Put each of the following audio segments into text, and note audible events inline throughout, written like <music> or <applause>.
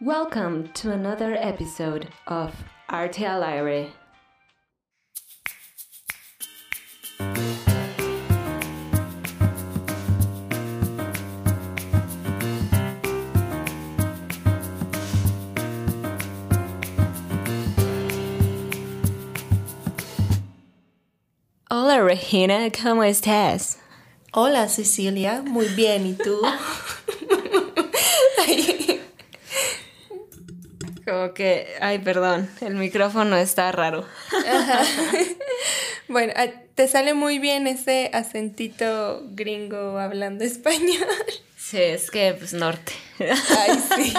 Welcome to another episode of Arte al Aire. Hola Regina, ¿cómo estás? Hola Cecilia, muy bien, ¿y tú? <laughs> Como que, ay, perdón, el micrófono está raro. <laughs> Bueno, ah, te sale muy bien ese acentito gringo hablando español. Sí, es que pues norte. Ay, sí.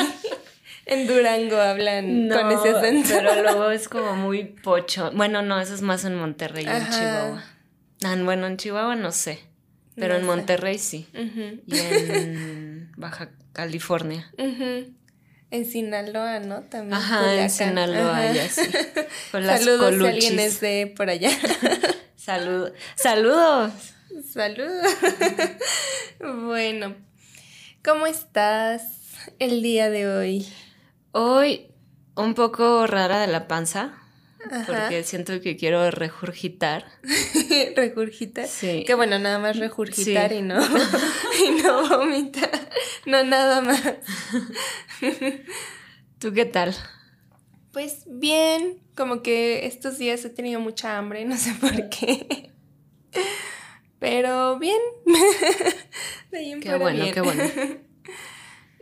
En Durango hablan con ese acento. Pero luego es como muy pocho. Bueno, no, eso es más en Monterrey, en Ajá. Chihuahua. Ah, bueno, en Chihuahua no sé. Pero No en sé. Monterrey sí. Y en Baja California. ujú. En Sinaloa, ¿no? También. Ajá, en. Sinaloa, Ajá. ya sí. Con las Saludos si coluchis. alguien es de por allá. <laughs> Salud- Saludos. Saludos. bueno, ¿cómo estás el día de hoy? Hoy un poco rara de la panza. Ajá. Porque siento que quiero regurgitar. <laughs> regurgitar. Sí. Que bueno, nada más regurgitar Sí. y no <laughs> y no vomitar. No nada más. ¿Tú qué tal? Pues bien, como que estos días he tenido mucha hambre, no sé por qué. Pero bien. <laughs> De ahí en Qué bueno, bien. qué bueno.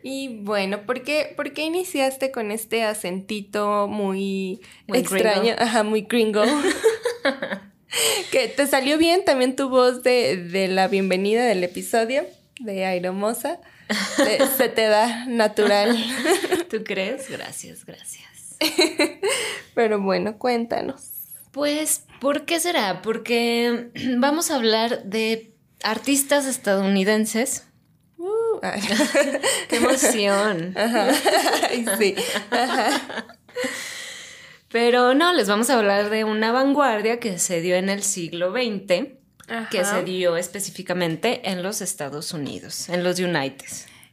Y bueno, ¿por qué, por qué iniciaste con este acentito muy, Muy extraño? gringo. Ajá, muy gringo. <laughs> que te salió bien también tu voz de, de la bienvenida del episodio de Airomosa. Te- <laughs> se te da natural. <laughs> ¿Tú crees? Gracias, gracias. Pero bueno, cuéntanos. Pues, ¿por qué será? Porque <clears throat> vamos a hablar de artistas estadounidenses. <laughs> Uh. ¡Qué <laughs> emoción! Ajá. Sí. Ajá. Pero no, les vamos a hablar de una vanguardia que se dio en el siglo XX, que se dio específicamente en los Estados Unidos, en los United.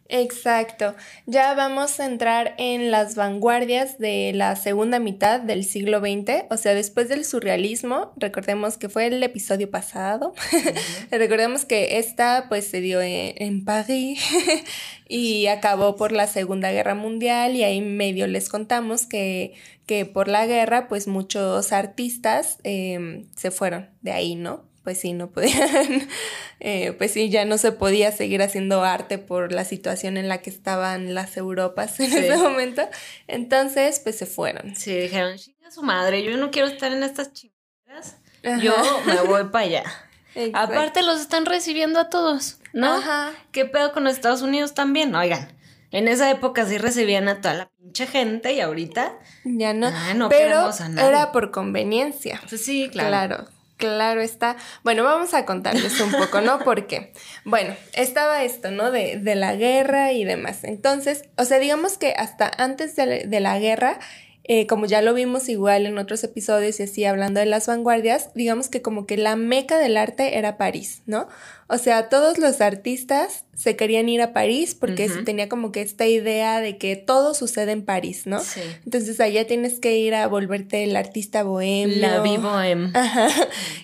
Exacto. Ya vamos a entrar en las vanguardias de la segunda mitad del siglo XX, o sea, después del surrealismo. Recordemos que fue el episodio pasado. <laughs> Recordemos que esta pues se dio en, en París <laughs> y acabó por la Segunda Guerra Mundial y ahí medio les contamos que, que por la guerra pues muchos artistas eh, se fueron de ahí, ¿no? Pues sí, no podían, <laughs> eh, pues sí, ya no se podía seguir haciendo arte por la situación en la que estaban las Europas en Sí. ese momento. Entonces, pues se fueron. Sí, dijeron, chinga su madre, yo no quiero estar en estas chingaderas. Ajá. Yo me voy para allá. <laughs> Exacto. Aparte los están recibiendo a todos, ¿no? Ajá. ¿Qué pedo con los Estados Unidos también? Oigan, en esa época sí recibían a toda la pinche gente y ahorita, Ya no. Ah, no Pero a nadie. era por conveniencia. pues sí, claro. Claro. Claro, está. Bueno, vamos a contarles un poco, ¿no? <laughs> Porque, bueno, estaba esto, ¿no? De, de la guerra y demás. Entonces, o sea, digamos que hasta antes de, de la guerra, eh, como ya lo vimos igual en otros episodios y así hablando de las vanguardias, digamos que como que la meca del arte era París, ¿no? O sea, todos los artistas se querían ir a París porque se tenía como que esta idea de que todo sucede en París, ¿no? Sí. Entonces allá tienes que ir a volverte el artista bohemio. La vivo en... Ajá.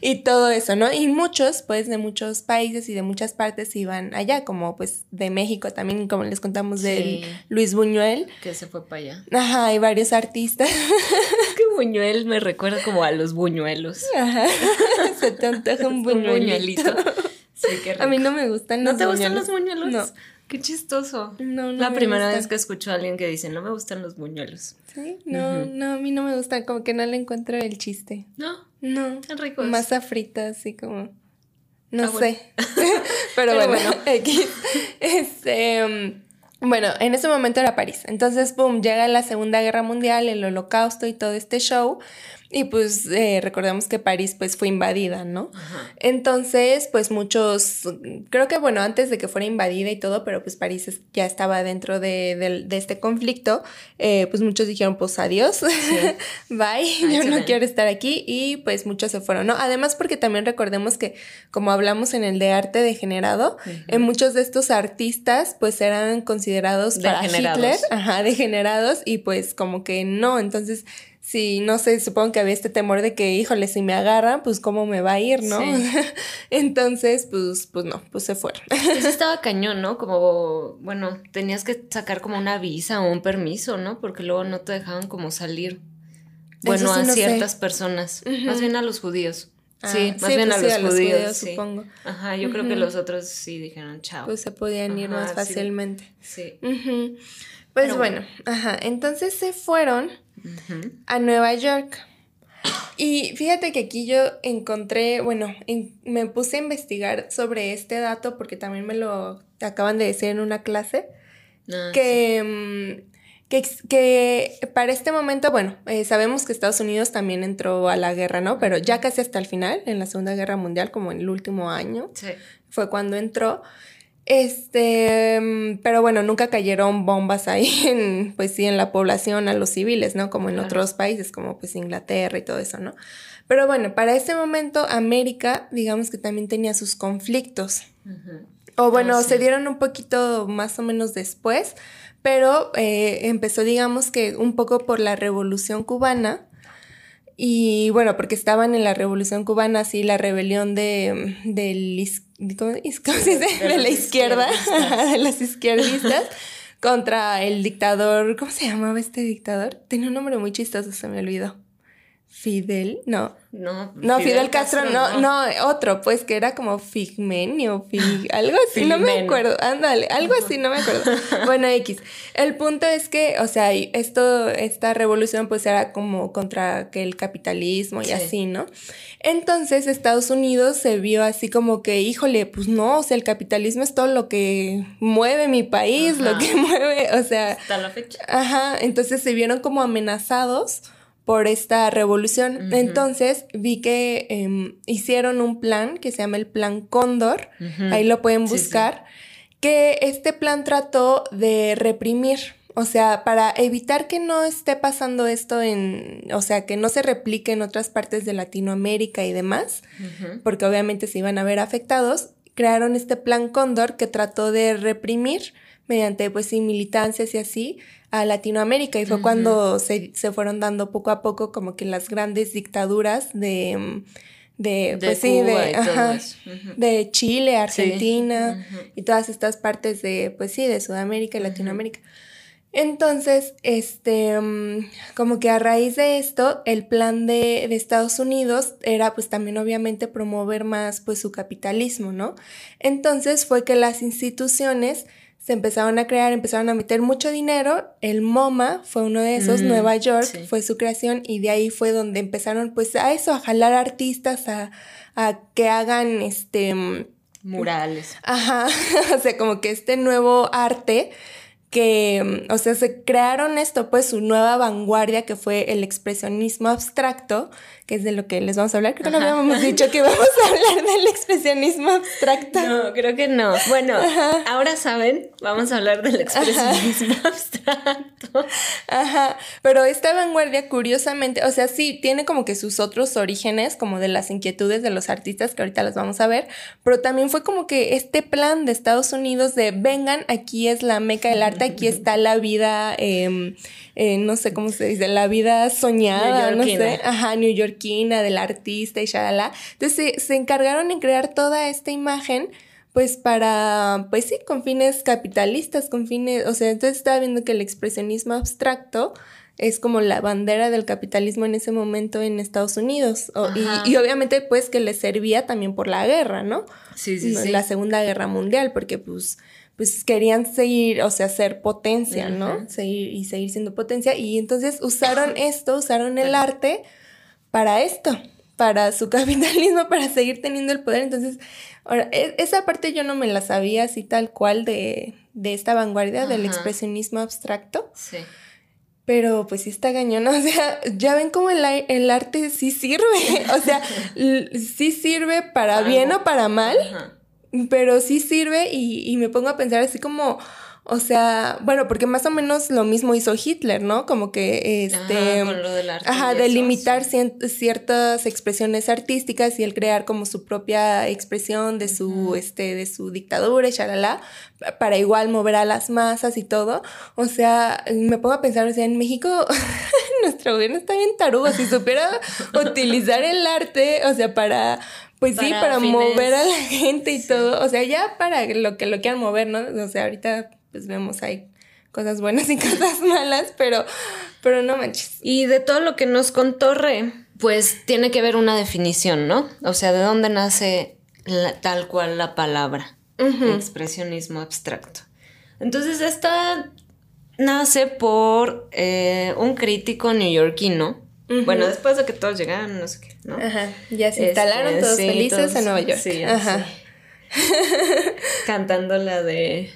Y todo eso, ¿no? Y muchos, pues, de muchos países y de muchas partes iban allá, como pues de México también, como les contamos Sí. Luis Buñuel. que se fue para allá. Ajá, hay varios artistas. <laughs> Es que Buñuel me recuerda como a los buñuelos. Ajá. <laughs> Se te antoja un <laughs> Un buñuelito. Sí, qué rico. A mí no me gustan ¿No los te gustan los buñuelos? No. Qué chistoso. No, no La me primera vez que escucho a alguien que dice, no me gustan los buñuelos. Sí, no, no, a mí no me gustan, como que no le encuentro el chiste. No, No. tan ricos. Masa frita, así como. No Ah, bueno. sé. <laughs> Pero, Pero bueno, bueno. Este. um, bueno, en ese momento era París. Entonces, boom, llega la Segunda Guerra Mundial, el Holocausto y todo este show. Y pues eh, recordemos que París pues fue invadida, ¿no? Entonces, pues muchos, creo que bueno, antes de que fuera invadida y todo, pero pues París ya estaba dentro de, este conflicto, eh, pues muchos dijeron pues adiós, <laughs> bye, yo no quiero estar aquí y pues muchos se fueron, ¿no? Además porque también recordemos que como hablamos en el de arte degenerado, en muchos de estos artistas pues eran considerados para Hitler, ajá, degenerados y pues como que no, entonces sí, no sé, supongo que había este temor de que, híjole, si me agarran, pues cómo me va a ir, ¿no? <laughs> Entonces, pues, pues no, pues se fueron. Eso <laughs> estaba cañón, ¿no? Como, bueno, tenías que sacar como una visa o un permiso, ¿no? Porque luego no te dejaban como salir. Bueno, a ciertas personas, más bien a los judíos. sí, ah, más bien pues a, los, judíos, supongo. Ajá, yo creo que los otros sí dijeron chao. Pues se podían ir más fácilmente. Sí. Pues bueno, ajá, entonces se fueron a Nueva York. Y fíjate que aquí yo encontré, bueno, me puse a investigar sobre este dato porque también me lo acaban de decir en una clase, ah, mm, que, que, para este momento, bueno, eh, sabemos que Estados Unidos también entró a la guerra, ¿no? Pero ya casi hasta el final, en la Segunda Guerra Mundial, como en el último año, fue cuando entró. Este, pero bueno, nunca cayeron bombas ahí <laughs> en, pues sí, en la población, a los civiles, ¿no? Como en otros países, como pues Inglaterra y todo eso, ¿no? Pero bueno, para ese momento América, digamos que también tenía sus conflictos. O bueno, ah, se dieron un poquito más o menos después, pero eh, empezó, digamos que un poco por la revolución cubana y bueno, porque estaban en la Revolución Cubana, así la rebelión de, del, ¿cómo, se dice? de, la izquierda, <laughs> de los izquierdistas, contra el dictador, ¿cómo se llamaba este dictador? Tenía un nombre muy chistoso, se me olvidó. Fidel, no. No, no Fidel, Castro, no, no, otro, pues que era como Figmenio, Fig, <laughs> algo así, no me acuerdo, ándale, algo así, no me acuerdo. <laughs> bueno, X. El punto es que, o sea, esto, esta revolución pues era como contra que el capitalismo y así, ¿no? Entonces Estados Unidos se vio así como que, híjole, pues no, o sea, el capitalismo es todo lo que mueve mi país, lo que <laughs> mueve, o sea. Hasta la fecha. Ajá, entonces se vieron como amenazados por esta revolución. Entonces vi que em, hicieron un plan que se llama el Plan Cóndor, ahí lo pueden buscar, que este plan trató de reprimir, o sea, para evitar que no esté pasando esto en, o sea, que no se replique en otras partes de Latinoamérica y demás, porque obviamente se iban a ver afectados, crearon este Plan Cóndor que trató de reprimir mediante, pues militancias y así, a Latinoamérica y fue cuando se, fueron dando poco a poco como que las grandes dictaduras de, de, pues sí, de, de Chile, Argentina y todas estas partes de, pues sí, de Sudamérica y Latinoamérica. Entonces, este, mm, como que a raíz de esto, el plan de, de, Estados Unidos era pues también obviamente promover más pues su capitalismo, ¿no? Entonces fue que las instituciones se empezaron a crear, empezaron a meter mucho dinero. El MoMA fue uno de esos, mm, Nueva York fue su creación y de ahí fue donde empezaron pues a eso, a jalar artistas, a, a que hagan este... Mm, Murales. Ajá, <laughs> o sea, como que este nuevo arte que, o sea, se crearon esto, pues su nueva vanguardia que fue el expresionismo abstracto, que es de lo que les vamos a hablar. Creo que no habíamos <laughs> dicho que vamos a hablar del expresionismo abstracto. No, creo que no. Bueno, ahora saben, vamos a hablar del expresionismo <laughs> abstracto. Ajá, pero esta vanguardia, curiosamente, o sea, sí, tiene como que sus otros orígenes, como de las inquietudes de los artistas, que ahorita las vamos a ver, pero también fue como que este plan de Estados Unidos de vengan, aquí es la meca del arte aquí está la vida, em, eh, no sé cómo se dice, la vida soñada, no sé, ajá, neoyorquina del artista y shalala. Entonces se, encargaron en crear toda esta imagen pues para, pues sí, con fines capitalistas, con fines, o sea, entonces estaba viendo que el expresionismo abstracto es como la bandera del capitalismo en ese momento en Estados Unidos. y, obviamente pues que le servía también por la guerra, ¿no? Sí, sí, sí. La Segunda Guerra Mundial, porque pues pues querían seguir, o sea, ser potencia, ¿no? Seguir y seguir siendo potencia. Y entonces usaron esto, usaron el arte para esto, para su <laughs> capitalismo, para seguir teniendo el poder. Entonces, ahora, e, esa parte yo no me la sabía así tal cual de, de esta vanguardia del expresionismo abstracto. Sí. Pero pues sí está gañón, <laughs> o sea, ya ven cómo el, el arte sí sirve, <laughs> o sea, sí sirve para bien o para mal, pero sí sirve y, y me pongo a pensar así como, o sea, bueno, porque más o menos lo mismo hizo Hitler, ¿no? Como que este. Ajá, con lo del arte ajá delimitar ciertas expresiones artísticas y el crear como su propia expresión de su, este, de su dictadura y shalala, para igual mover a las masas y todo. O sea, me pongo a pensar, o sea, en México <laughs> nuestro gobierno está bien tarugo. Si supiera <laughs> utilizar el arte, o sea, para pues sí, para mover a la gente y todo. O sea, ya para lo que lo quieran mover, ¿no? O sea, ahorita pues vemos hay cosas buenas y <laughs> cosas malas, pero, pero no manches. Y de todo lo que nos contó Re, pues tiene que ver una definición, ¿no? O sea, ¿de dónde nace tal cual la palabra? Expresionismo abstracto. Entonces, esta nace por eh, un crítico neoyorquino. Bueno, después de que todos llegaron, no sé qué, ¿no? Ajá. Ya se instalaron este, todos felices en Nueva York. Sí, Ajá. Cantando la de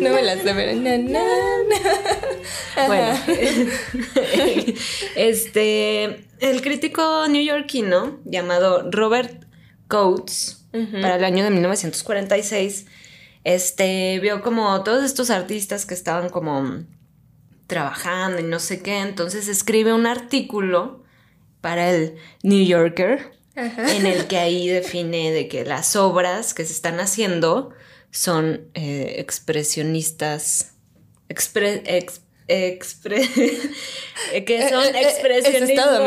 no me las sé, Bueno, <laughs> este, el crítico neoyorquino llamado Robert Coates, para el año de 1946, este, vio como todos estos artistas que estaban como trabajando y no sé qué, entonces escribe un artículo para el New Yorker en el que ahí define de que las obras que se están haciendo son eh, expresionistas, expre, ex, expre, <laughs> que eh, son eh, expresionistas.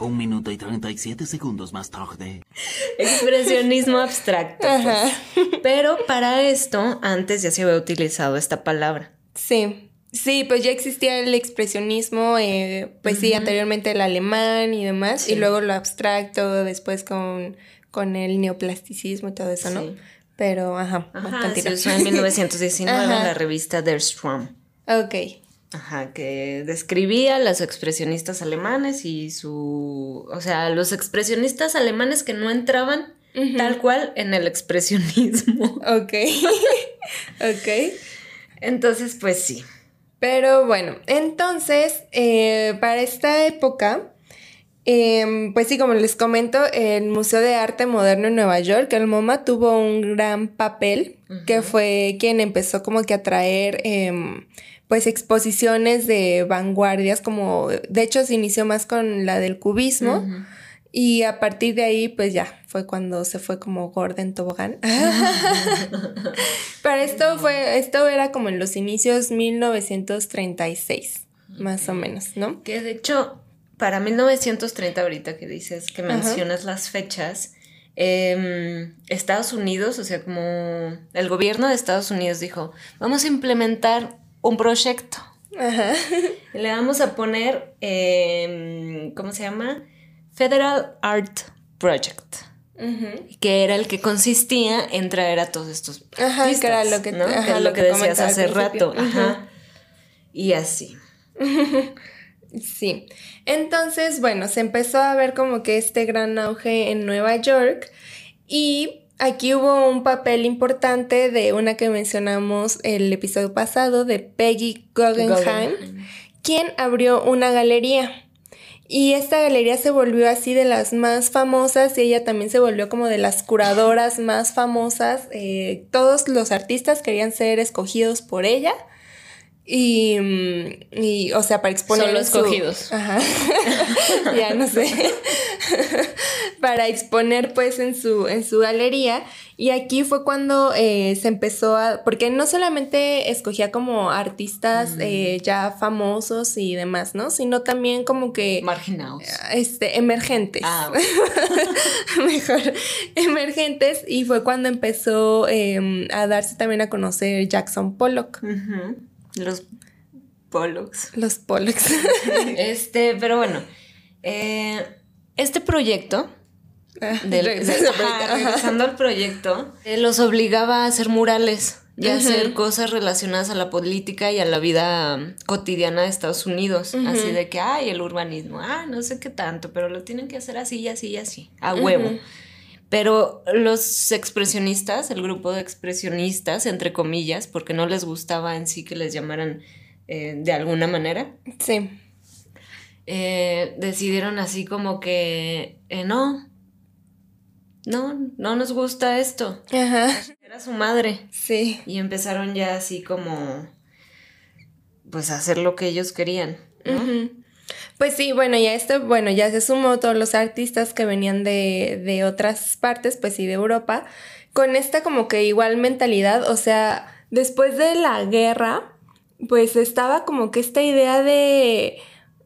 Un minuto y 37 segundos más tarde. Expresionismo abstracto. Pues. Pero para esto, antes ya se había utilizado esta palabra. Sí. Sí, pues ya existía el expresionismo, eh, pues sí, anteriormente el alemán y demás, y luego lo abstracto, después con, con el neoplasticismo y todo eso, ¿no? Pero, ajá, ajá se usó en 1919 en <laughs> la revista Der Strom. Ok. Ajá, que describía los expresionistas alemanes y su... O sea, los expresionistas alemanes que no entraban tal cual en el expresionismo. Ok. <laughs> ok. Entonces, pues sí. Pero bueno, entonces, eh, para esta época, em, pues sí, como les comento, el Museo de Arte Moderno en Nueva York, el MoMA, tuvo un gran papel, que fue quien empezó como que a traer, em, pues, exposiciones de vanguardias, como, de hecho, se inició más con la del cubismo. Y a partir de ahí, pues ya, fue cuando se fue como Gordon Tobogán. <laughs> <laughs> Pero esto fue, esto era como en los inicios 1936, más o menos, ¿no? Que de hecho, para 1930 ahorita que dices, que mencionas las fechas, em, Estados Unidos, o sea, como el gobierno de Estados Unidos dijo, vamos a implementar un proyecto. Ajá. <laughs> Le vamos a poner, em, ¿cómo se llama? Federal Art Project. Que era el que consistía en traer a todos estos ajá, que era lo que, lo, que, decías hace rato. Ajá. Y así. <laughs> sí. Entonces, bueno, se empezó a ver como que este gran auge en Nueva York y aquí hubo un papel importante de una que mencionamos el episodio pasado de Peggy Guggenheim. quien abrió una galería. Y esta galería se volvió así de las más famosas y ella también se volvió como de las curadoras más famosas. Eh, todos los artistas querían ser escogidos por ella. Y, mm, y, o sea, para exponer. Solo escogidos. Ajá. <laughs> ya no sé. <laughs> para exponer, pues, en su, en su galería. Y aquí fue cuando eh, se empezó a. Porque no solamente escogía como artistas mm. eh, ya famosos y demás, ¿no? Sino también como que. Marginados. Este, emergentes. Ah, <laughs> Mejor. Emergentes. Y fue cuando empezó em, a darse también a conocer Jackson Pollock. Los Pollocks. Los Pollocks. <laughs> este, pero bueno. Eh, este proyecto. Ah, del, regresando al proyecto, eh, los obligaba a hacer murales y a hacer cosas relacionadas a la política y a la vida cotidiana de Estados Unidos. Así de que, ay, el urbanismo, ah, no sé qué tanto, pero lo tienen que hacer así y así y así, a huevo. Pero los expresionistas, el grupo de expresionistas, entre comillas, porque no les gustaba en sí que les llamaran eh, de alguna manera. Sí. Eh, decidieron así como que eh, no, no, no nos gusta esto. Ajá. Era su madre. Sí. Y empezaron ya así como, pues a hacer lo que ellos querían, ¿no? Pues sí, bueno, ya esto, bueno, ya se sumó todos los artistas que venían de, de otras partes, pues sí, de Europa, con esta como que igual mentalidad, o sea, después de la guerra, pues estaba como que esta idea de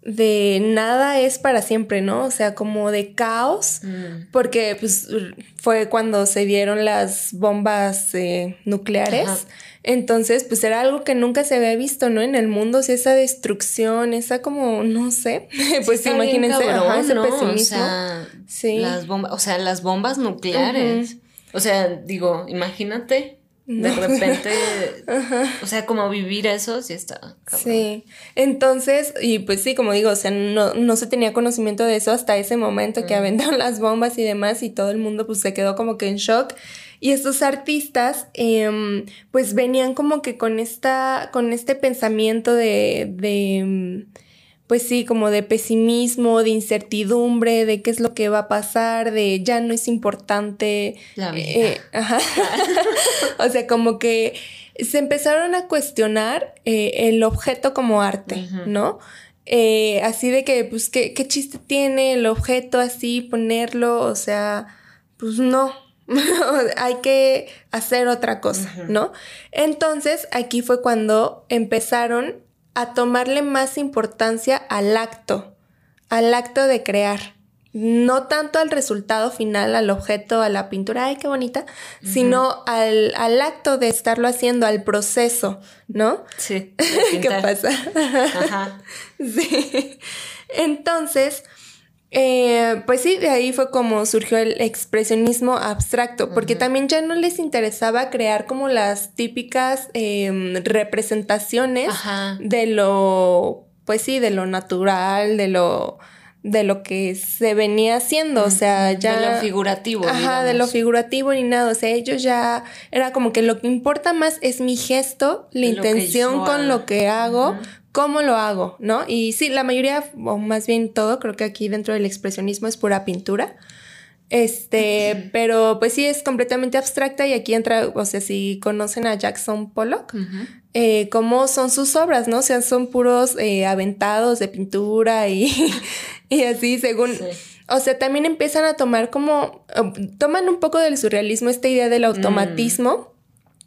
de nada es para siempre, ¿no? O sea, como de caos, mm. porque pues fue cuando se dieron las bombas eh, nucleares. Entonces, pues era algo que nunca se había visto, ¿no? En el mundo, o sea, esa destrucción, esa como, no sé, <laughs> pues imagínense ese pesimismo. O sea, sí. las bombas, o sea, las bombas nucleares. O sea, digo, imagínate de repente, <laughs> o sea, como vivir eso, sí está. Sí, entonces, y pues sí, como digo, o sea, no, no se tenía conocimiento de eso hasta ese momento que aventaron las bombas y demás y todo el mundo pues se quedó como que en shock. Y estos artistas, em, pues venían como que con esta, con este pensamiento de, de, em, pues sí, como de pesimismo, de incertidumbre, de qué es lo que va a pasar, de ya no es importante. La vida. Eh, ajá. <laughs> o sea, como que se empezaron a cuestionar eh, el objeto como arte, ¿no? Eh, así de que, pues, ¿qué, ¿qué chiste tiene el objeto así, ponerlo? O sea, pues no, <laughs> hay que hacer otra cosa, ¿no? Entonces, aquí fue cuando empezaron a tomarle más importancia al acto, al acto de crear. No tanto al resultado final, al objeto, a la pintura, ay, qué bonita, sino al, al, acto de estarlo haciendo, al proceso, ¿no? Sí. <laughs> ¿Qué pasa? Ajá. <laughs> sí. Entonces, eh, pues sí, de ahí fue como surgió el expresionismo abstracto, porque también ya no les interesaba crear como las típicas em, representaciones de lo, pues sí, de lo natural, de lo de lo que se venía haciendo, o sea, ya... De lo figurativo. Ajá, de lo figurativo ni nada, o sea, ellos ya era como que lo que importa más es mi gesto, la intención con lo que hago, cómo lo hago, ¿no? Y sí, la mayoría, o más bien todo, creo que aquí dentro del expresionismo es pura pintura. Este, pero pues sí es completamente abstracta y aquí entra, o sea, si conocen a Jackson Pollock, eh, cómo son sus obras, ¿no? O sea, son puros eh, aventados de pintura y, <laughs> y así, según... O sea, también empiezan a tomar como, toman un poco del surrealismo esta idea del automatismo,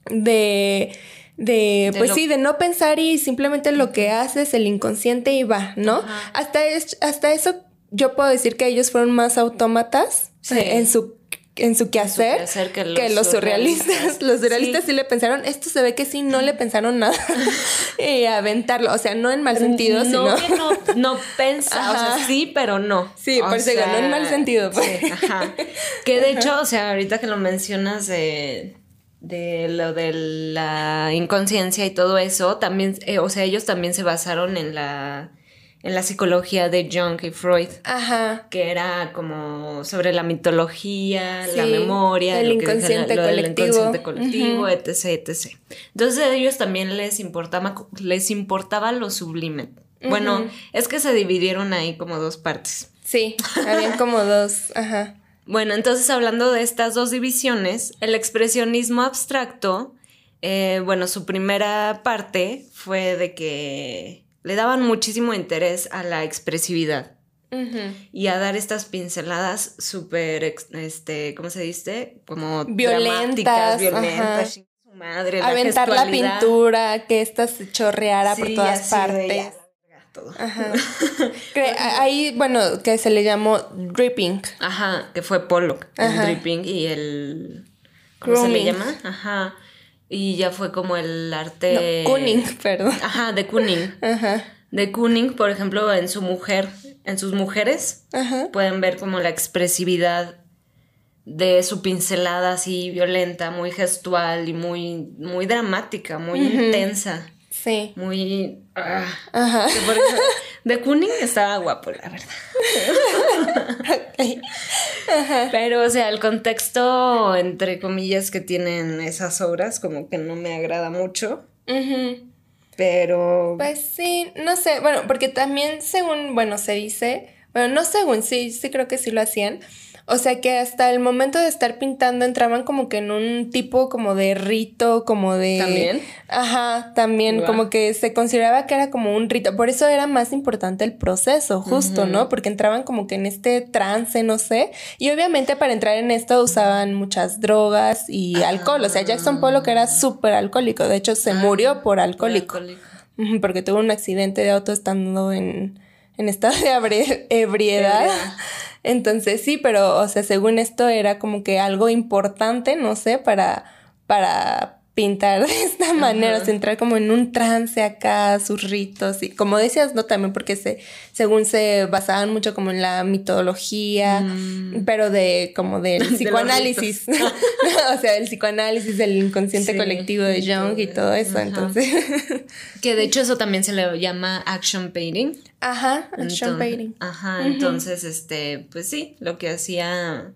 de de, pues sí, de no pensar y simplemente lo que haces, el inconsciente y va, ¿no? Hasta, hasta eso yo puedo decir que ellos fueron más autómatas en su en su quehacer, que, los, surrealistas. Los surrealistas <laughs> sí. le pensaron, esto se ve que sí, no le pensaron nada <laughs> y aventarlo, o sea, no en mal sentido, no, sino... que no, no pensa, o sea, sí, pero no. Sí, por eso no en mal sentido. Pues. ajá. Que de hecho, o sea, ahorita que lo mencionas de de lo de la inconsciencia y todo eso, también, eh, o sea, ellos también se basaron en la, en la psicología de Jung y Freud. Ajá. Que era como sobre la mitología, la memoria, el inconsciente colectivo, colectivo etc, etc. Entonces a ellos también les importaba, les importaba lo sublime. Bueno, es que se dividieron ahí como dos partes. Sí, habían como dos, ajá. Bueno, entonces hablando de estas dos divisiones, el expresionismo abstracto, eh, bueno, su primera parte fue de que le daban muchísimo interés a la expresividad. Y a dar estas pinceladas súper, este, ¿cómo se dice? Como violentas, violentas, su madre, Aventar la, pintura, que esta se chorreara por todas partes. Ajá. <laughs> ahí, bueno, que se le llamó dripping. Ajá, que fue Pollock, el dripping y el... ¿Cómo se le llama? Ajá. Y ya fue como el arte... No, Kuning, perdón. Ajá, de Kuning. Ajá. De Kuning, por ejemplo, en su mujer, en sus mujeres, pueden ver como la expresividad de su pincelada así violenta, muy gestual y muy, muy dramática, muy intensa. Sí. Muy. Ah, Ajá. De Kuning estaba guapo, la verdad. <laughs> Pero, o sea, el contexto, entre comillas, que tienen esas obras, como que no me agrada mucho. Pero. Pues sí, no sé. Bueno, porque también, según, bueno, se dice. Bueno, no según, sí, sí creo que sí lo hacían o sea que hasta el momento de estar pintando entraban como que en un tipo como de rito, como de... También. Ajá, también como que se consideraba que era como un rito. Por eso era más importante el proceso, justo, ¿no? Porque entraban como que en este trance, no sé. Y obviamente para entrar en esto usaban muchas drogas y alcohol. O sea, Jackson Pollock era súper alcohólico. De hecho, se ah, murió por alcohólico. Porque tuvo un accidente de auto estando en, en estado de <laughs> ebriedad. Entonces sí, pero, o sea, según esto era como que algo importante, no sé, para, para pintar de esta manera, o sea, entrar como en un trance acá, sus ritos, y como decías, ¿no? También porque se, según se basaban mucho como en la mitología, mm. pero de como del <laughs> psicoanálisis, <laughs> o sea, el psicoanálisis del inconsciente colectivo de Jung y todo eso, entonces. <laughs> que de hecho eso también se le llama action painting. Ajá, action painting. Ajá, entonces, este, pues sí, lo que hacía,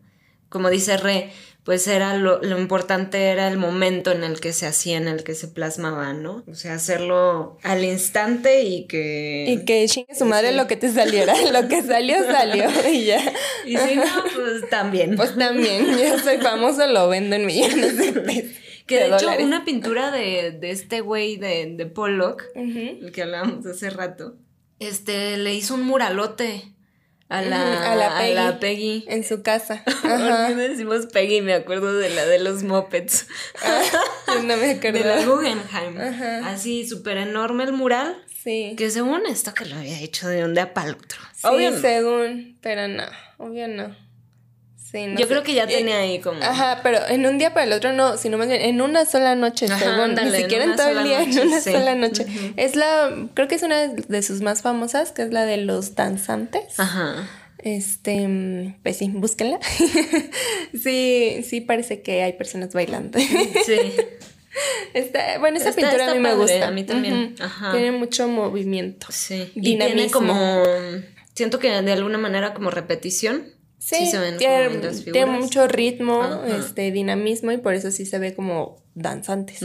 como dice Re, pues era lo, lo, importante era el momento en el que se hacía, en el que se plasmaba, ¿no? O sea, hacerlo al instante y que... Y que chingue su madre lo que te saliera, <laughs> lo que salió, salió y ya. Y si no, pues también. Pues también, yo soy famoso, lo vendo en millones de <laughs> pesos. Que de, hecho, una pintura de, de este güey de, de Pollock, el que hablábamos hace rato, este, le hizo un muralote a la, a la, Peggy, En su casa. <laughs> Ajá. decimos Peggy? Me acuerdo de la de los Muppets. Ah, no me acuerdo. <laughs> De la Guggenheim. Así, súper enorme el mural. Sí. Que según esto que lo había hecho de un día para el otro. Sí, según, pero no, obvio no. Yo creo que ya tenía ahí como. Ajá, pero en un día para el otro no, sino más bien en una sola noche, según. ni siquiera en, todo el día, en una sola noche. Es la, creo que es una de sus más famosas, que es la de los danzantes. Ajá. Este, pues sí, búsquenla. <laughs> sí, sí parece que hay personas bailando. sí. bueno, esa pintura a mí me gusta. A mí también. Ajá. Tiene mucho movimiento. Sí. Y tiene como. Siento que de alguna manera como repetición. Sí, tiene, mucho ritmo, este dinamismo y por eso sí se ve como danzantes.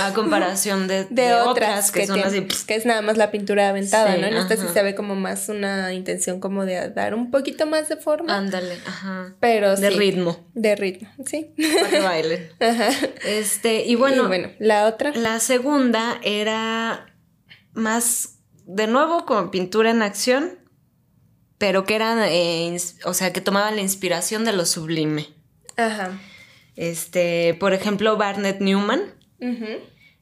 A <laughs> comparación de, otras, que, son así. Que es nada más la pintura aventada, ¿no? En esta sí se ve como más una intención como de dar un poquito más de forma. Ándale, ajá. Pero de ritmo. De ritmo, sí. Para que bailen. <laughs> Ajá. Este, y bueno, y bueno, la otra. La segunda era más, de nuevo, como pintura en acción pero que eran, eh, o sea, que tomaban la inspiración de lo sublime. Ajá. Este, por ejemplo, Barnett Newman,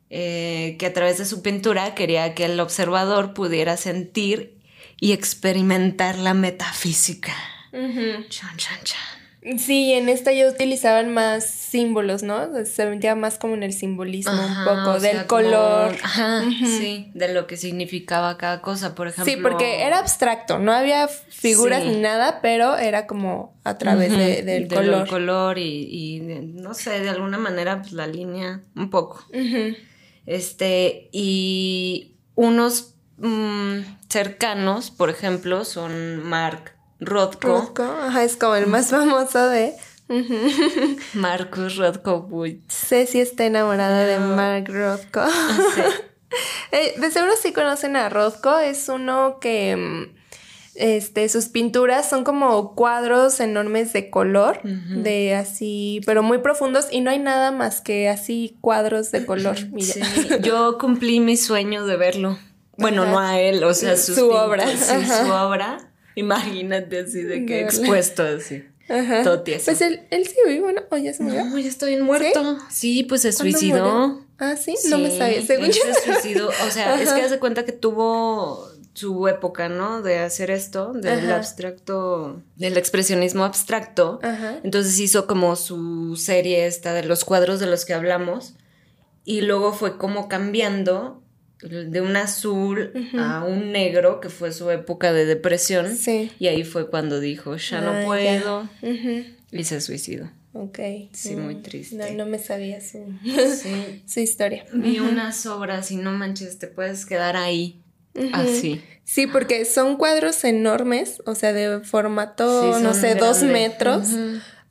eh, que a través de su pintura quería que el observador pudiera sentir y experimentar la metafísica. Chan, chan, chan. Sí, en esta ya utilizaban más símbolos, ¿no? Se metía más como en el simbolismo un poco, del color. Ajá, sí, de lo que significaba cada cosa, por ejemplo. Sí, porque era abstracto, no había figuras ni nada, pero era como a través del color. Del color y, no sé, de alguna manera, pues la línea, un poco. Este, y unos mm, cercanos, por ejemplo, son Mark Rothko. ajá, es como el más famoso de... Marcus Rothko Ceci está enamorada de Mark Rothko. <laughs> Eh, de seguro sí conocen a Rothko, es uno que mm, este, sus pinturas son como cuadros enormes de color, de así, pero muy profundos y no hay nada más que así cuadros de color. Sí. Yo cumplí mi sueño de verlo. Bueno, no a él, o sea, su obra. su obra. Imagínate así de que expuesto así. Ajá. Todo tieso. Pues él, él sí vivo, ¿no? ¿O ya se murió? No, ya está bien muerto. Sí, pues se suicidó. Ah, ¿sí? no me sabía. Según se suicidó. O sea, es que hace cuenta que tuvo su época, ¿no? De hacer esto, del abstracto, del expresionismo abstracto. Ajá. Entonces hizo como su serie esta de los cuadros de los que hablamos. Y luego fue como cambiando de un azul a un negro, que fue su época de depresión. Sí. Y ahí fue cuando dijo, ya no ah, puedo. Y se suicidó. Ok. Sí, muy triste. No, no me sabía su, <laughs> su historia. Vi unas obras y no manches, te puedes quedar ahí. Así. Sí, porque son cuadros enormes, o sea, de formato, no sé, dos metros,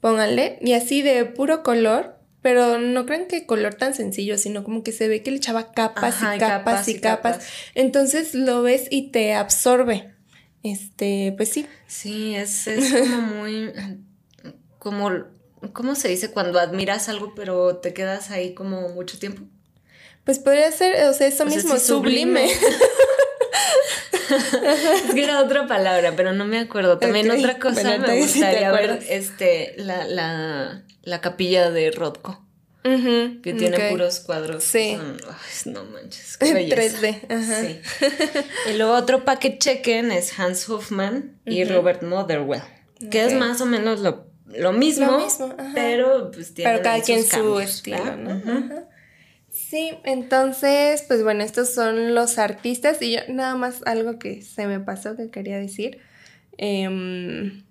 pónganle, y así de puro color, pero no crean que color tan sencillo, sino como que se ve que le echaba capas y capas, y, capas. Entonces lo ves y te absorbe. Este, pues sí. Sí, es, es como muy, como, ¿cómo se dice? Cuando admiras algo, pero te quedas ahí como mucho tiempo. Pues podría ser, o sea, eso mismo, sublime. <laughs> es que era otra palabra, pero no me acuerdo. También otra cosa me gustaría ver este, la, la, la capilla de Rodko. que tiene puros cuadros. Sí. no manches. Qué <laughs> 3D. Ajá. Sí. y luego otro para que chequen es Hans Hoffman y Robert Motherwell. Que es más o menos lo, lo mismo, lo mismo pero pues tiene Pero cada quien su estilo, ¿no? Sí, entonces, pues bueno, estos son los artistas y yo nada más algo que se me pasó que quería decir. Em,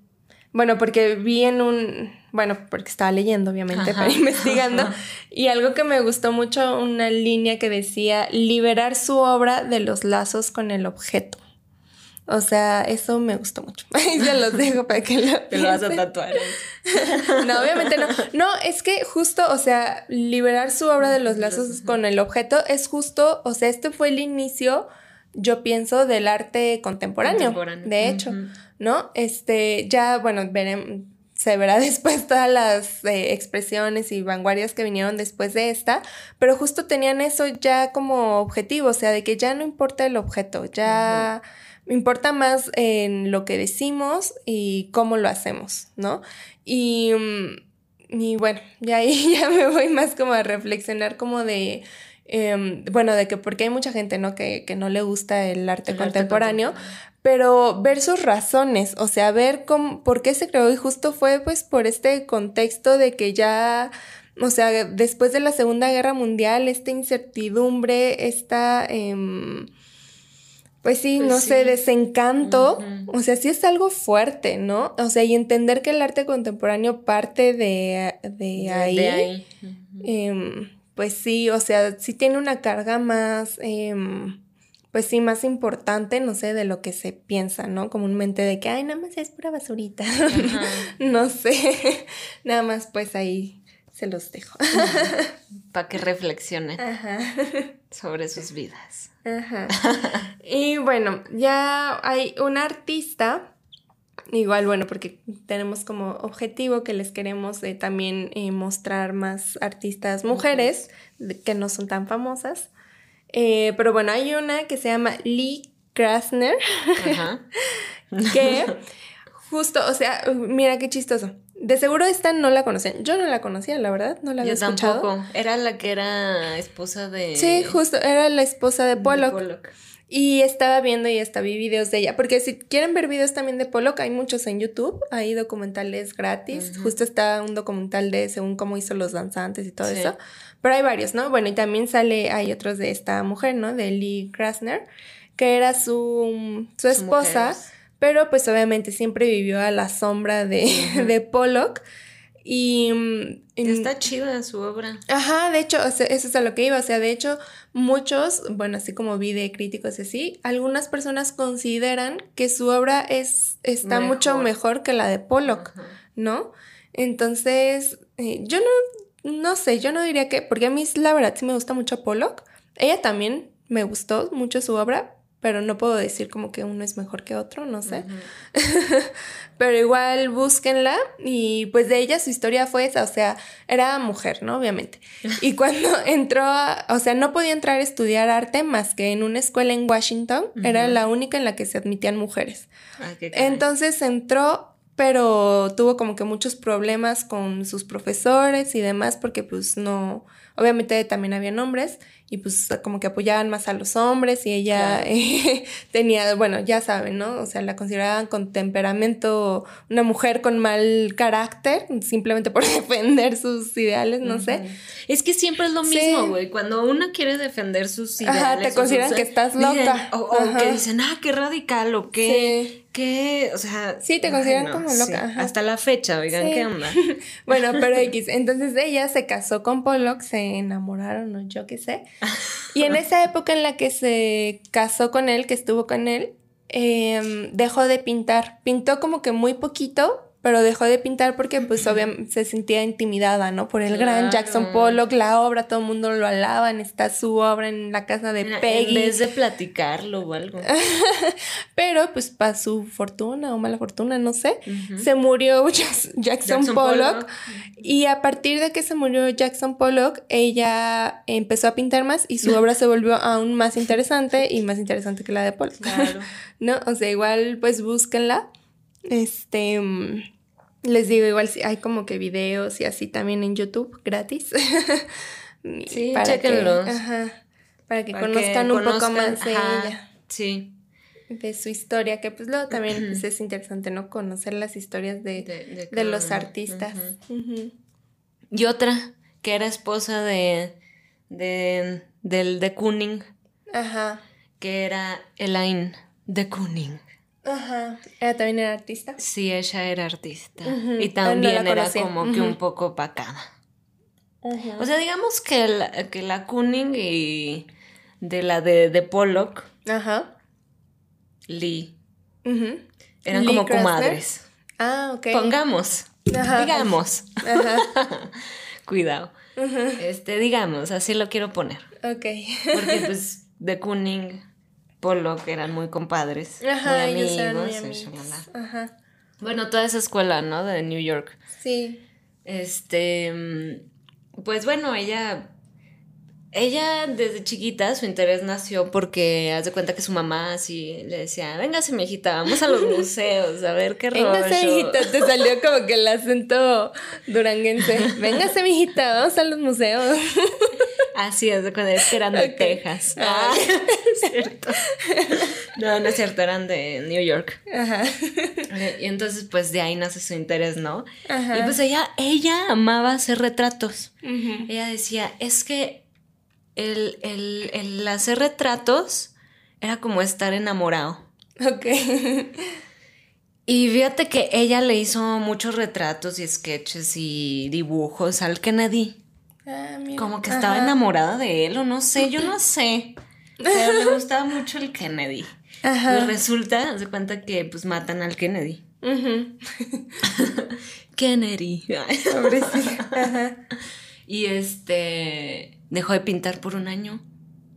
bueno, porque vi en un, bueno, porque estaba leyendo obviamente, <laughs> para investigando, y algo que me gustó mucho, una línea que decía, liberar su obra de los lazos con el objeto. O sea, eso me gustó mucho. <laughs> ya los dejo para que lo. Te lo vas a tatuar. <laughs> no, obviamente no. No, es que justo, o sea, liberar su obra de los lazos con el objeto es justo, o sea, este fue el inicio, yo pienso, del arte contemporáneo. De hecho, ¿no? Este, ya, bueno, veremos se verá <laughs> después todas las eh, expresiones y vanguardias que vinieron después de esta, pero justo tenían eso ya como objetivo, o sea, de que ya no importa el objeto, ya me importa más en lo que decimos y cómo lo hacemos, ¿no? Y, mm, y bueno, ya ahí <laughs> ya me voy más como a reflexionar como de, em, bueno, de que porque hay mucha gente, ¿no? Que, que no le gusta el arte, contemporáneo, pero ver sus razones, o sea, ver cómo, por qué se creó y justo fue pues por este contexto de que ya... O sea, después de la Segunda Guerra Mundial, esta incertidumbre, esta... Eh, pues sí, pues no sé, desencanto. O sea, sí es algo fuerte, ¿no? O sea, y entender que el arte contemporáneo parte de, de, ahí. Em, pues sí, o sea, sí tiene una carga más, em, pues sí, más importante, no sé, de lo que se piensa, ¿no? Comúnmente de que, ay, nada más es pura basurita. <laughs> no sé, <laughs> nada más pues ahí se los dejo. Para que reflexionen <laughs> sobre sus vidas. Ajá. <laughs> Y bueno, ya hay un artista, igual, bueno, porque tenemos como objetivo que les queremos eh, también eh, mostrar más artistas mujeres que no son tan famosas. Eh, pero bueno, hay una que se llama Lee Krasner, <laughs> que justo, o sea, mira qué chistoso. De seguro esta no la conocían. Yo no la conocía, la verdad, no la había Yo tampoco. Era la que era esposa de. Sí, justo, era la esposa de Pollock. Y estaba viendo y hasta vi videos de ella. Porque si quieren ver videos también de Pollock, hay muchos en YouTube. Hay documentales gratis. Justo está un documental de según cómo hizo los danzantes y todo eso. Pero hay varios, ¿no? Bueno, y también sale, hay otros de esta mujer, ¿no? De Lee Krasner, que era su, su esposa pero pues obviamente siempre vivió a la sombra de, de Pollock. Y, mm, está chida su obra. Ajá, de hecho, eso es a lo que iba. O sea, de hecho, muchos, bueno, así como vi de críticos así, algunas personas consideran que su obra es, está mucho mejor que la de Pollock, ¿no? Entonces, eh, yo no, no sé, yo no diría que, porque a mí la verdad sí me gusta mucho Pollock. Ella también me gustó mucho su obra, pero no puedo decir como que uno es mejor que otro, no sé. <laughs> pero igual búsquenla y pues de ella su historia fue esa, o sea, era mujer, ¿no? Obviamente. Y <laughs> cuando entró, o sea, no podía entrar a estudiar arte más que en una escuela en Washington, era la única en la que se admitían mujeres. Entonces entró pero tuvo como que muchos problemas con sus profesores y demás porque pues no, obviamente también había hombres y pues como que apoyaban más a los hombres y ella eh, <laughs> tenía, bueno, ya saben, ¿no? O sea, la consideraban con temperamento, una mujer con mal carácter, simplemente por <laughs> defender sus ideales, no sé. Es que siempre es lo mismo, güey, cuando uno quiere defender sus ideales. Ajá, te consideran que estás loca. o, que dicen, ah, qué radical, o qué, qué, o sea. Sí, te consideran como loca. Hasta la fecha, oigan, ¿qué onda? <laughs> bueno, pero X, entonces ella se casó con Pollock, se enamoraron, o yo qué sé. Y en esa época en la que se casó con él, que estuvo con él, em, dejó de pintar. Pintó como que muy poquito, pero dejó de pintar porque pues obviamente se sentía intimidada, ¿no? Por el gran Jackson Pollock, la obra, todo el mundo lo alaban, está su obra en la casa de Peggy. En vez de platicarlo o algo. <laughs> pero pues para su fortuna o mala fortuna, no sé, se murió <laughs> Jackson, Pollock, y a partir de que se murió Jackson Pollock, ella empezó a pintar más y su obra se volvió aún más interesante y más interesante que la de Pollock. Claro. <laughs> ¿No? O sea, igual pues búsquenla. Este mm, les digo, igual hay como que videos y así también en YouTube gratis. <laughs> sí, para Que, para que conozcan un poco más de ella. Sí. De su historia, que pues luego también pues, es interesante, ¿no? Conocer las historias de, de, los artistas. Y otra, que era esposa de, de del de Kooning. Ajá. Que era Elaine de Kooning. Ajá. ¿Ella también era artista? Sí, ella era artista. Y también era como que un poco opacada. O sea, digamos que la, que la Cunning y de la de, de Pollock. Ajá. Lee. Eran como comadres. Ah, ok. Pongamos. Digamos. Ajá. <laughs> Cuidado. Este, digamos, así lo quiero poner. Ok. Porque pues <laughs> de Cunning Pollock eran muy compadres, Ajá, muy amigos. Ajá. Bueno, toda esa escuela, ¿no? De New York. Sí. Este, pues bueno, ella ella desde chiquita su interés nació porque haz de cuenta que su mamá así le decía, véngase mi hijita, vamos a los <laughs> museos, a ver qué rollo. Véngase hijita, te salió como que el acento duranguense. <laughs> Véngase mi hijita, vamos a los museos. <laughs> Así es, cuando es que eran de Texas. Ah, es cierto. No, no es cierto, eran de New York. Ajá. Y entonces, pues de ahí nace su interés, ¿no? Ajá. Y pues ella, ella amaba hacer retratos. Ella decía, es que el, el, el hacer retratos era como estar enamorado. Ok. <laughs> Y fíjate que ella le hizo muchos retratos y sketches y dibujos al Kennedy. Ah, como que estaba enamorada de él, o no sé, yo no sé. Pero le <laughs> gustaba mucho el Kennedy. Ajá. Pues resulta, se cuenta que pues matan al Kennedy. <laughs> Kennedy. Pobrecita. Y este dejó de pintar por un año.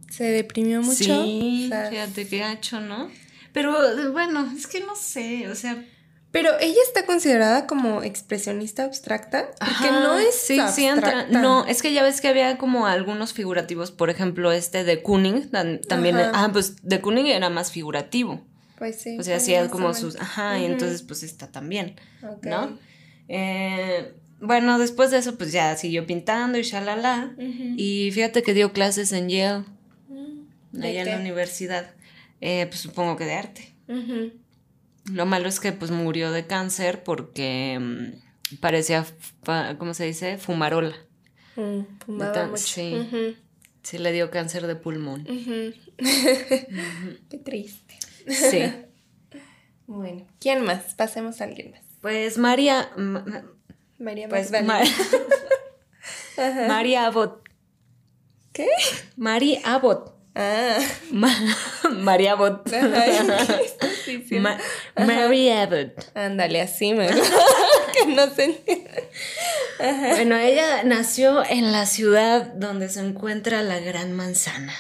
Se deprimió mucho. Sí, fíjate qué gacho, ¿no? Pero bueno, es que no sé, o sea. Pero ella está considerada como expresionista abstracta, porque no es sí, abstracta. Sí, no, es que ya ves que había como algunos figurativos, por ejemplo, este de Kooning, también, ah, pues de Kooning era más figurativo. Pues sí. O sea, hacía como sus, ajá, y entonces pues está también, ¿no? Eh, bueno, después de eso, pues ya siguió pintando y shalala. Y fíjate que dio clases en Yale, mm, allá en la universidad. Eh, pues supongo que de arte. Lo malo es que pues murió de cáncer porque mm, parecía, ¿cómo se dice? Fumarola. Mm, fumaba mucho. Sí. Sí, le dio cáncer de pulmón. <laughs> Qué triste. Sí. <laughs> bueno, ¿quién más? Pasemos a alguien más. Pues María, María pues, <laughs> María Abbott. ¿Qué? María Abbott. Ah. María Abbott. María Abbott. Ándale, así me <laughs> que no se Bueno, ella nació en la ciudad donde se encuentra la Gran Manzana.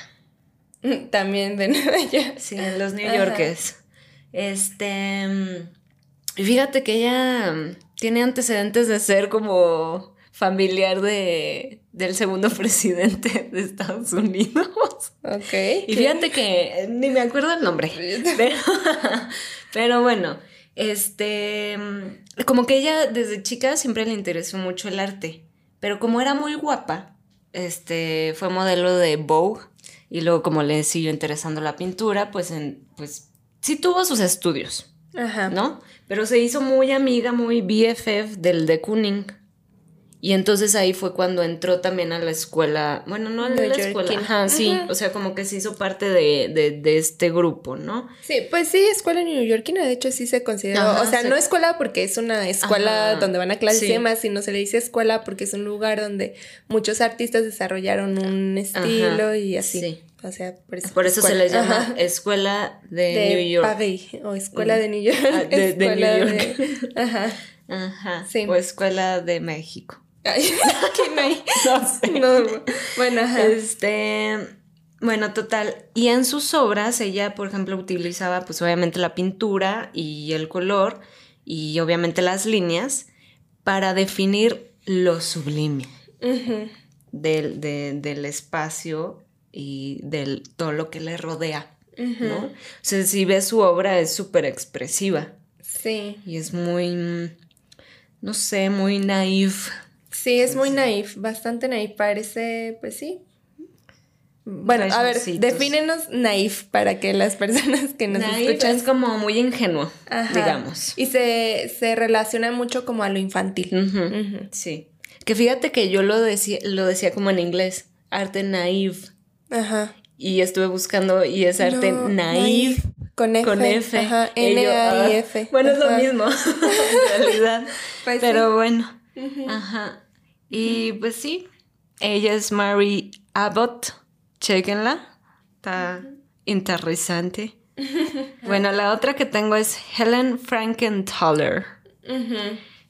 También de Nueva York. Sí, en los New Yorkers. Este. Mm, fíjate que ella tiene antecedentes de ser como familiar de, del segundo <laughs> presidente de Estados Unidos. Ok. Y fíjate que ni me acuerdo el nombre. <laughs> <laughs> Pero, bueno, este, como que ella desde chica siempre le interesó mucho el arte. Pero como era muy guapa, este, fue modelo de Vogue. Y luego como le siguió interesando la pintura, pues, en, pues sí tuvo sus estudios. Ajá. ¿No? Pero se hizo muy amiga, muy BFF del de Kooning. Y entonces ahí fue cuando entró también a la escuela, bueno, no a la escuela, ajá, sí, o sea, como que se hizo parte de, de, de, este grupo, ¿no? Sí, pues sí, escuela neoyorquina, de hecho sí se considera, o sea, no escuela porque es una escuela donde van a clases y demás, sino se le dice escuela porque es un lugar donde muchos artistas desarrollaron un estilo y así. Sí. O sea, por eso, se les llama Escuela de, New York. París, o Escuela de New York. Ah, de, New York. <laughs> ajá. Ajá. Sí. O Escuela de México. <laughs> <laughs> no sé. bueno, este. Bueno, total. Y en sus obras, ella, por ejemplo, utilizaba, pues obviamente la pintura y el color y obviamente las líneas para definir lo sublime del, del, espacio y de todo lo que le rodea. ¿no? O sea, si ves su obra es súper expresiva. Sí. Y es muy, no sé, muy naif Sí, es muy naif, bastante naif. Parece, pues sí. Bueno, a ver, defínenos naif para que las <laughs> personas que nos naif es como muy ingenuo, digamos. Y se, se, relaciona mucho como a lo infantil. Sí. Que fíjate que yo lo decía, lo decía como en inglés, arte naif. Ajá. Y estuve buscando y es arte naif. Con F. Con F. Ajá, N A I F. Ah, bueno, es lo mismo, <laughs> en realidad. <laughs> Pues Pero bueno. Ajá. Y pues sí, ella es Mary Abbott, chequenla, está interesante. <laughs> bueno, la otra que tengo es Helen Frankenthaler.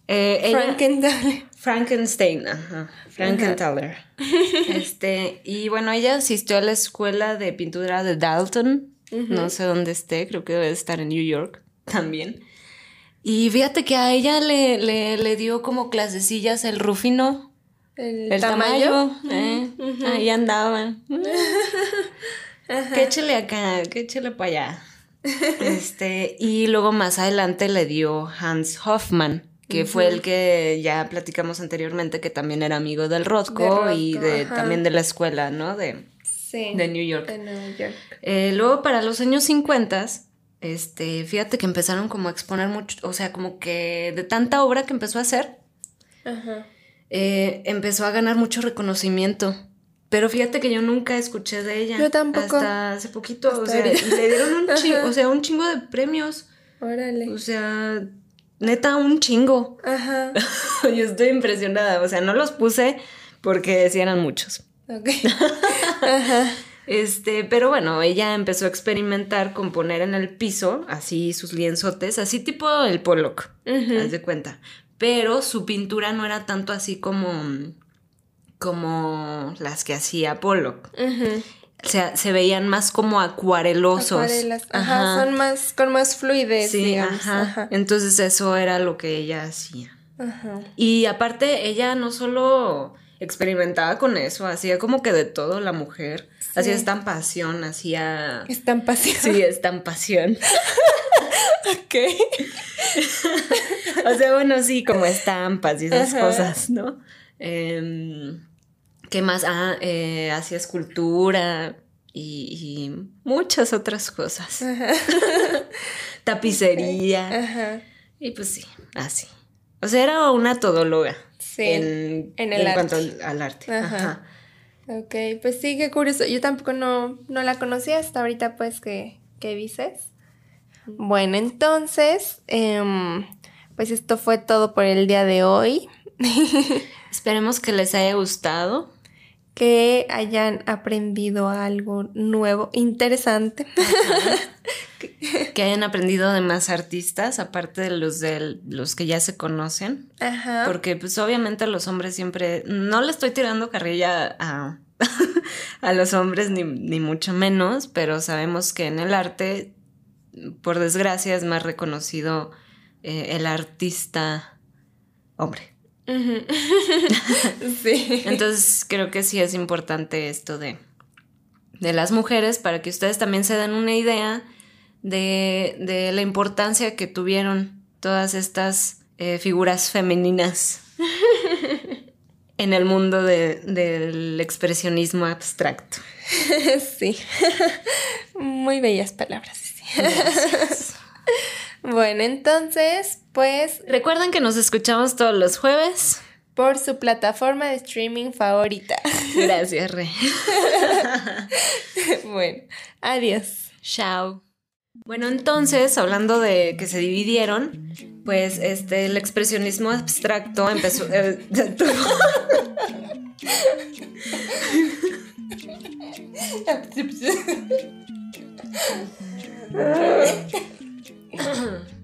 Eh, Frankenthaler. Frankenstein, ajá. Frankenthaler. <laughs> este, y bueno, ella asistió a la escuela de pintura de Dalton. No sé dónde esté, creo que debe estar en New York también. Y fíjate que a ella le, le, dio como clasecillas el Rufino. El, tamaño. eh, Ahí andaban. <laughs> que échele acá, que échele para allá. <laughs> Este, y luego más adelante le dio Hans Hoffman, que fue el que ya platicamos anteriormente, que también era amigo del Rothko, y de, también de la escuela, ¿no? De, de New York. De New York. Eh, luego, para los años 50, este, fíjate que empezaron como a exponer mucho, o sea, como que de tanta obra que empezó a hacer, eh, empezó a ganar mucho reconocimiento. Pero fíjate que yo nunca escuché de ella. Yo tampoco. Hasta hace poquito. o sea, le dieron un <laughs> chingo, o sea, un chingo de premios. Órale. O sea, neta, un chingo. Ajá. <laughs> yo estoy impresionada. O sea, no los puse porque sí eran muchos. Ok. <laughs> Ajá. Este, pero bueno, ella empezó a experimentar con poner en el piso así sus lienzotes, así tipo el Pollock, haz de cuenta. Pero su pintura no era tanto así como, como las que hacía Pollock. O sea, se veían más como acuarelosos. Ajá, son más, con más fluidez, sí, Ajá. Entonces eso era lo que ella hacía. Ajá. Y aparte, ella no solo experimentaba con eso, hacía como que de todo la mujer. Hacía estampación, hacía... Estampación. Sí, estampación. <laughs> ok. <laughs> o sea, bueno, sí, como estampas y esas cosas, ¿no? Em, ¿Qué más? Ah, eh, hacía escultura y, muchas otras cosas. <laughs> Tapicería. Ajá. Y pues sí, así. O sea, era una todóloga. Sí. En, el cuanto al, arte. Ajá. Ok, pues sí, qué curioso. Yo tampoco no, no la conocía hasta ahorita, pues, que, que dices. Bueno, entonces, em, pues esto fue todo por el día de hoy. <laughs> Esperemos que les haya gustado. Que hayan aprendido algo nuevo, interesante. <laughs> que hayan aprendido de más artistas, aparte de los de los que ya se conocen. Ajá. Porque pues obviamente los hombres siempre. No le estoy tirando carrilla a, <laughs> a los hombres, ni, ni mucho menos, pero sabemos que en el arte por desgracia, es más reconocido eh, el artista hombre. <laughs> sí. Entonces creo que sí es importante esto de, de las mujeres para que ustedes también se den una idea de, de la importancia que tuvieron todas estas eh, figuras femeninas <laughs> en el mundo del expresionismo abstracto. <laughs> Sí, muy bellas palabras. Bueno, entonces, pues... Recuerden que nos escuchamos todos los jueves. por su plataforma de streaming favorita. Gracias, Re. <laughs> bueno, adiós. Chao. Bueno, entonces, hablando de que se dividieron, pues este el expresionismo abstracto empezó eh, <laughs> encourage <clears throat>